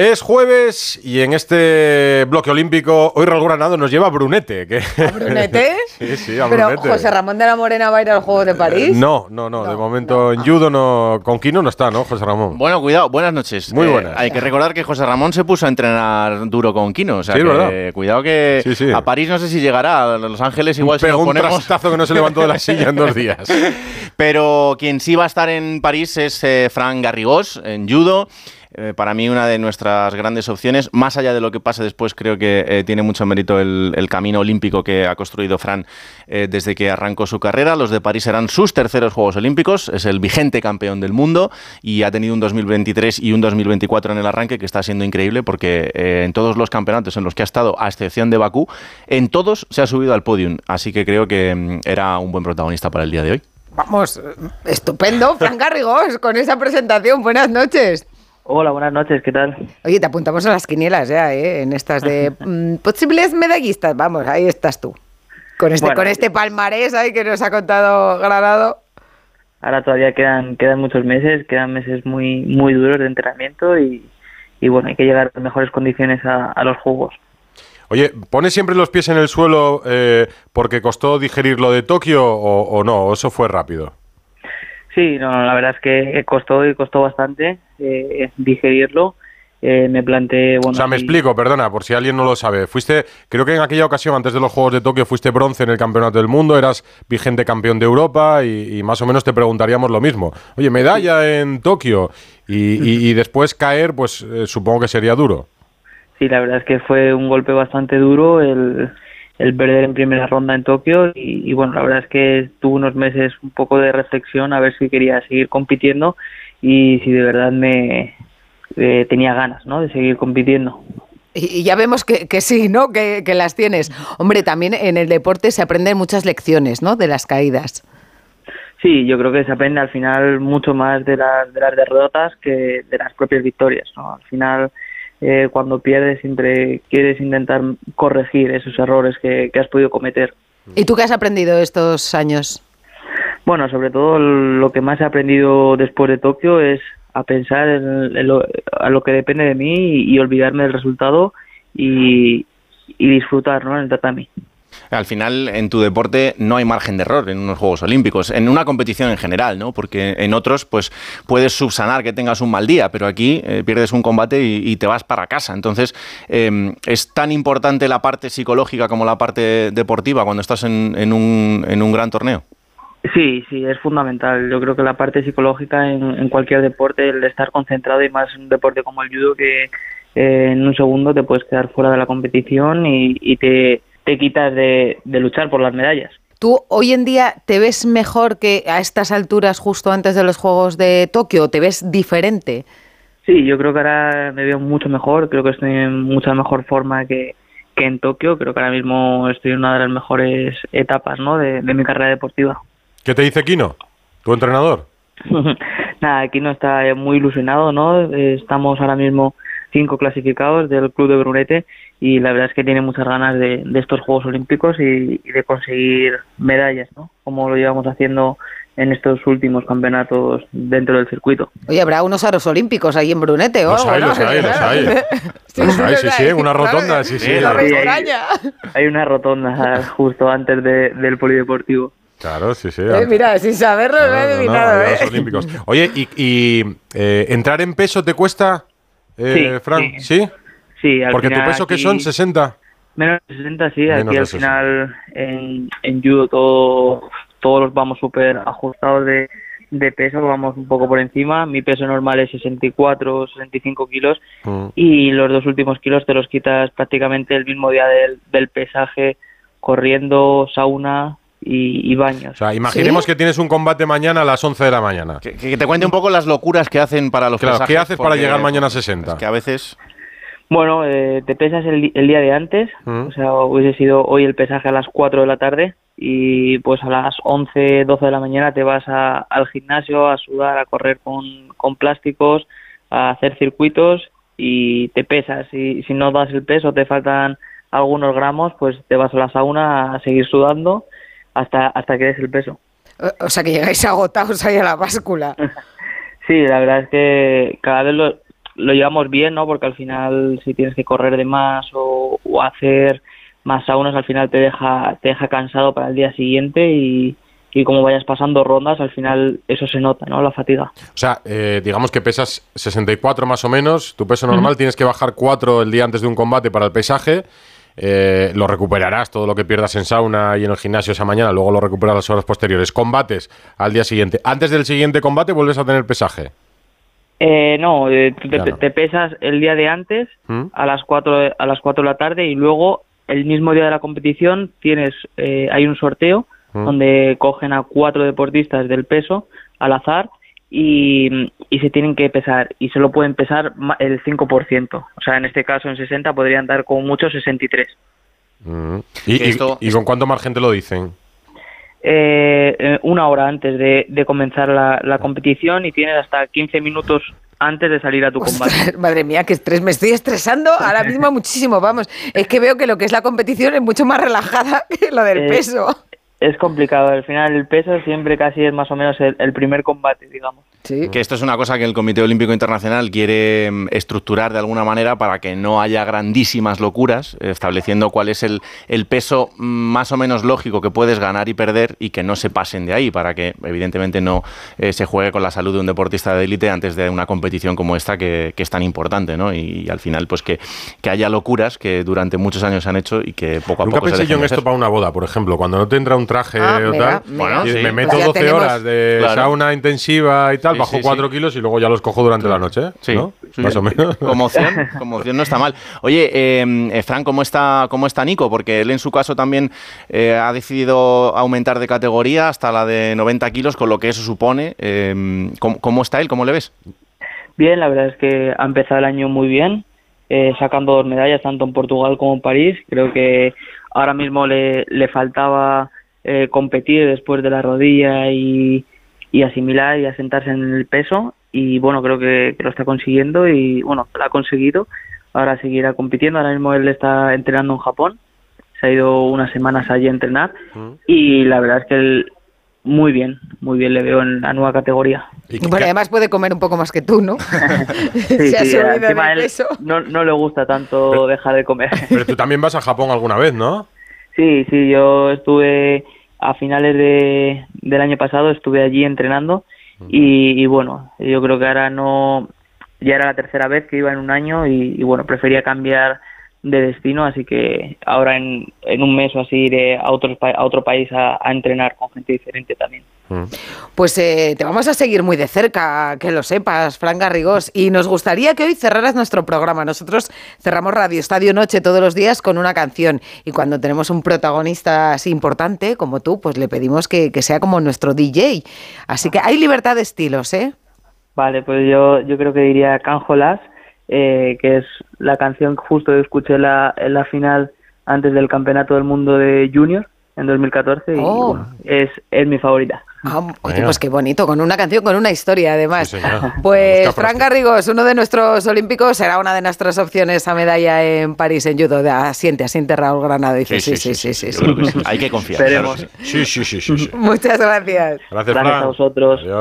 Es jueves y en este bloque olímpico hoy Raúl Granado nos lleva a Brunete. Que... ¿A Brunete? sí, sí, a Pero Brunete. José Ramón de la Morena va a ir a los Juegos de París. No, no, no, de No, momento en judo no, con Kino no está, ¿no, José Ramón? Bueno, cuidado, buenas noches. Muy Eh, buenas. hay que recordar que José Ramón se puso a entrenar duro con Kino. O sea Sí, que, verdad. cuidado que Sí, sí. a París no sé si llegará. A Los Ángeles igual si Pegó nos un ponemos. trastazo que no se levantó de la silla en dos días. Pero quien sí va a estar en París es eh, Fran Garrigós en judo. Eh, para mí una de nuestras grandes opciones, más allá de lo que pase después, creo que eh, tiene mucho mérito el, camino olímpico que ha construido Fran eh, desde que arrancó su carrera. Los de París serán sus terceros Juegos Olímpicos, es el vigente campeón del mundo y ha tenido un 2023 y un 2024 en el arranque que está siendo increíble porque en todos los campeonatos en los que ha estado, a excepción de Bakú, en todos se ha subido al podium. Así que creo que mm, era un buen protagonista para el día de hoy. Vamos, estupendo, Fran Garrigós, con esa presentación. Buenas noches. Hola, buenas noches, ¿qué tal? Oye, te apuntamos a las quinielas ya, ¿eh? En estas de mm, posibles medallistas. Vamos, ahí estás tú. Con este, Bueno, con este palmarés ahí que nos ha contado Granado. Ahora todavía quedan quedan muchos meses, quedan meses muy muy duros de entrenamiento y, y bueno, hay que llegar en mejores condiciones a, a los juegos. Oye, ¿pones siempre los pies en el suelo eh, porque costó digerir lo de Tokio o, o no? ¿O eso fue rápido? Sí, no, la verdad es que costó y costó bastante eh, digerirlo. Eh, me planteé, bueno, O sea, me explico, perdona, por si alguien no lo sabe. Fuiste, creo que en aquella ocasión, antes de los Juegos de Tokio, fuiste bronce en el Campeonato del Mundo, eras vigente campeón de Europa y, y más o menos te preguntaríamos lo mismo. Oye, medalla en Tokio y después caer, pues eh, supongo que sería duro. Sí, la verdad es que fue un golpe bastante duro el, el perder en primera ronda en Tokio y, y bueno, la verdad es que tuve unos meses un poco de reflexión a ver si quería seguir compitiendo y si de verdad me eh, tenía ganas ¿no? de seguir compitiendo. Y, y ya vemos que, que sí, ¿no? Que, que las tienes. Hombre, también en el deporte se aprenden muchas lecciones, ¿no? De las caídas. Sí, yo creo que se aprende al final mucho más de las, de las derrotas que de las propias victorias. ¿no? Al final, eh, cuando pierdes, siempre quieres intentar corregir esos errores que, que has podido cometer. ¿Y tú qué has aprendido estos años? Bueno, sobre todo lo que más he aprendido después de Tokio es a pensar en, lo, a lo que depende de mí y, y olvidarme del resultado y, y disfrutar ¿no? en el tatami. Al final, en tu deporte no hay margen de error en unos Juegos Olímpicos, en una competición en general, ¿no? Porque en otros, pues puedes subsanar que tengas un mal día, pero aquí eh, pierdes un combate y, te vas para casa. Entonces, eh, es tan importante la parte psicológica como la parte deportiva cuando estás en, en un, en un gran torneo. Sí, sí, es fundamental. Yo creo que la parte psicológica en, cualquier deporte, el estar concentrado y más un deporte como el judo que eh, en un segundo te puedes quedar fuera de la competición y, y te, te quitas de, de luchar por las medallas. ¿Tú hoy en día te ves mejor que a estas alturas, justo antes de los Juegos de Tokio? ¿Te ves diferente? Sí, yo creo que ahora me veo mucho mejor, creo que estoy en mucha mejor forma que, que en Tokio, creo que ahora mismo estoy en una de las mejores etapas ¿no? de, de mi carrera deportiva. ¿Qué te dice Kino, tu entrenador? Nada, aquí no está muy ilusionado, ¿no? Eh, Estamos ahora mismo cinco clasificados del club de Brunete y la verdad es que tiene muchas ganas de, de estos Juegos Olímpicos y, y de conseguir medallas, ¿no? Como lo llevamos haciendo en estos últimos campeonatos dentro del circuito. Oye, habrá unos aros olímpicos ahí en Brunete o Los hay, ¿no? los hay, los hay. Sí, Los hay, sí, sí, una rotonda, sí, sí. La Sí, hay-. Hay una rotonda justo antes de- del polideportivo. Claro, sí, sí. Eh, mira, sin saberlo No, he no, no, adivinado, ¿eh? Olímpicos. Oye, ¿y, y, eh, entrar en peso te cuesta, eh, Sí, Fran? sí. ¿Sí? Sí, al Porque tu peso que son 60. Menos de 60, sí. Menos aquí al 60. final en, en judo todo, todos vamos súper ajustados de, de peso, vamos un poco por encima. Mi peso normal es 64, 65 kilos Mm. y los dos últimos kilos te los quitas prácticamente el mismo día del, del pesaje, corriendo, sauna y, y baños. O sea, imaginemos ¿Sí? que tienes un combate mañana a las 11 de la mañana. Que, que te cuente un poco las locuras que hacen para los Claro, pesajes, ¿qué haces para llegar mañana a pues, 60? es que a veces... Bueno, eh, te pesas el, día de antes, Mm. o sea, hubiese sido hoy el pesaje a las 4 de la tarde y pues a las 11, 12 de la mañana te vas a- al gimnasio a sudar, a correr con, con plásticos, a hacer circuitos y te pesas. Y si no das el peso, te faltan algunos gramos, pues te vas a la sauna a seguir sudando hasta, hasta que des el peso. O- O sea, que llegáis agotados ahí a la báscula. Sí, la verdad es que cada vez lo, lo llevamos bien, ¿no? Porque al final si tienes que correr de más o, o hacer más saunas, al final te deja, te deja cansado para el día siguiente y, y como vayas pasando rondas, al final eso se nota, ¿no? La fatiga. O sea, eh, digamos que pesas 64 más o menos, tu peso normal, tienes que bajar 4 el día antes de un combate para el pesaje. Eh, lo recuperarás todo lo que pierdas en sauna y en el gimnasio esa mañana, luego lo recuperas las horas posteriores. Combates al día siguiente. Antes del siguiente combate vuelves a tener pesaje. Eh, no, eh, te, no. te pesas el día de antes ¿Mm? a las 4 a las 4 de la tarde y luego el mismo día de la competición tienes eh, hay un sorteo Mm. donde cogen a cuatro deportistas del peso al azar y, y se tienen que pesar y solo pueden pesar ma- el 5%. O sea, en este caso en 60 podrían dar como mucho 63. Mm. ¿Y, Que y- esto- y con cuánto margen te lo dicen? Eh, eh, una hora antes de, de comenzar la, la competición y tienes hasta 15 minutos antes de salir a tu combate. Ostras, madre mía, qué estrés. Me estoy estresando ahora mismo muchísimo. Vamos, es que veo que lo que es la competición es mucho más relajada que lo del Eh, peso. Es complicado, al final el peso siempre casi es más o menos el, primer combate, digamos. Sí. Que esto es una cosa que el Comité Olímpico Internacional quiere mm, estructurar de alguna manera para que no haya grandísimas locuras, estableciendo cuál es el, el peso mm, más o menos lógico que puedes ganar y perder y que no se pasen de ahí, para que evidentemente no eh, se juegue con la salud de un deportista de élite antes de una competición como esta que, que es tan importante, ¿no? Y, al final, pues que, que haya locuras que durante muchos años se han hecho y que poco a Nunca poco se pensé yo en esto para una boda, por ejemplo. Cuando no te entra un traje Ah, o mira, tal, mira. Bueno, y sí. me meto Pues ya 12 tenemos- horas de Claro. sauna intensiva y tal, Bajo sí, 4 sí. kilos y luego ya los cojo durante la noche. Sí, ¿no? sí. Más o menos. Como opción, como opción no está mal. Oye, eh, eh, Fran, ¿cómo está, ¿cómo está Nico? Porque él en su caso también eh, ha decidido aumentar de categoría hasta la de 90 kilos, con lo que eso supone. Eh, ¿cómo, cómo está él? ¿Cómo le ves? Bien, la verdad es que ha empezado el año muy bien, eh, sacando dos medallas tanto en Portugal como en París. Creo que ahora mismo le, le faltaba eh, competir después de la rodilla y, y asimilar y asentarse en el peso. Y bueno, creo que, que lo está consiguiendo y bueno, lo ha conseguido. Ahora seguirá compitiendo. Ahora mismo él está entrenando en Japón. Se ha ido unas semanas allí a entrenar y la verdad es que él muy bien, muy bien le veo en la nueva categoría. Y Bueno, además puede comer un poco más que tú, ¿no? Sí, Se ha sí, subido él peso. No, no le gusta tanto dejar de comer. pero tú también vas a Japón alguna vez, ¿no? Sí, sí, yo estuve a finales de, del año pasado, estuve allí entrenando y, y bueno, yo creo que ahora no, ya era la tercera vez que iba en un año y, y bueno, prefería cambiar de destino, así que ahora en, en un mes o así iré a, otro, a otro país a, a entrenar con gente diferente también. Pues eh, te vamos a seguir muy de cerca, que lo sepas, Fran Garrigós. Y nos gustaría que hoy cerraras nuestro programa. Nosotros cerramos Radio Estadio Noche todos los días con una canción. Y cuando tenemos un protagonista así importante como tú, pues le pedimos que, que sea como nuestro DJ. Así que hay libertad de estilos, ¿eh? Vale, pues yo, yo creo que diría Canjolas, eh, que es la canción que justo escuché la, en la final antes del Campeonato del Mundo de Junior en 2014 y Oh. bueno, es, es mi favorita. Ah, oye, pues qué bonito, con una canción, con una historia además. Sí. Pues Fran frase. Garrigós, uno de nuestros olímpicos, será una de nuestras opciones a medalla en París en judo. De- Asiente, asiente Raúl Granado. Dice, sí, sí, sí, sí. sí. Hay que confiar. Esperemos. sí. Sí, sí, sí, sí. sí. Muchas gracias. Gracias, Gracias Fran. a vosotros. Adiós.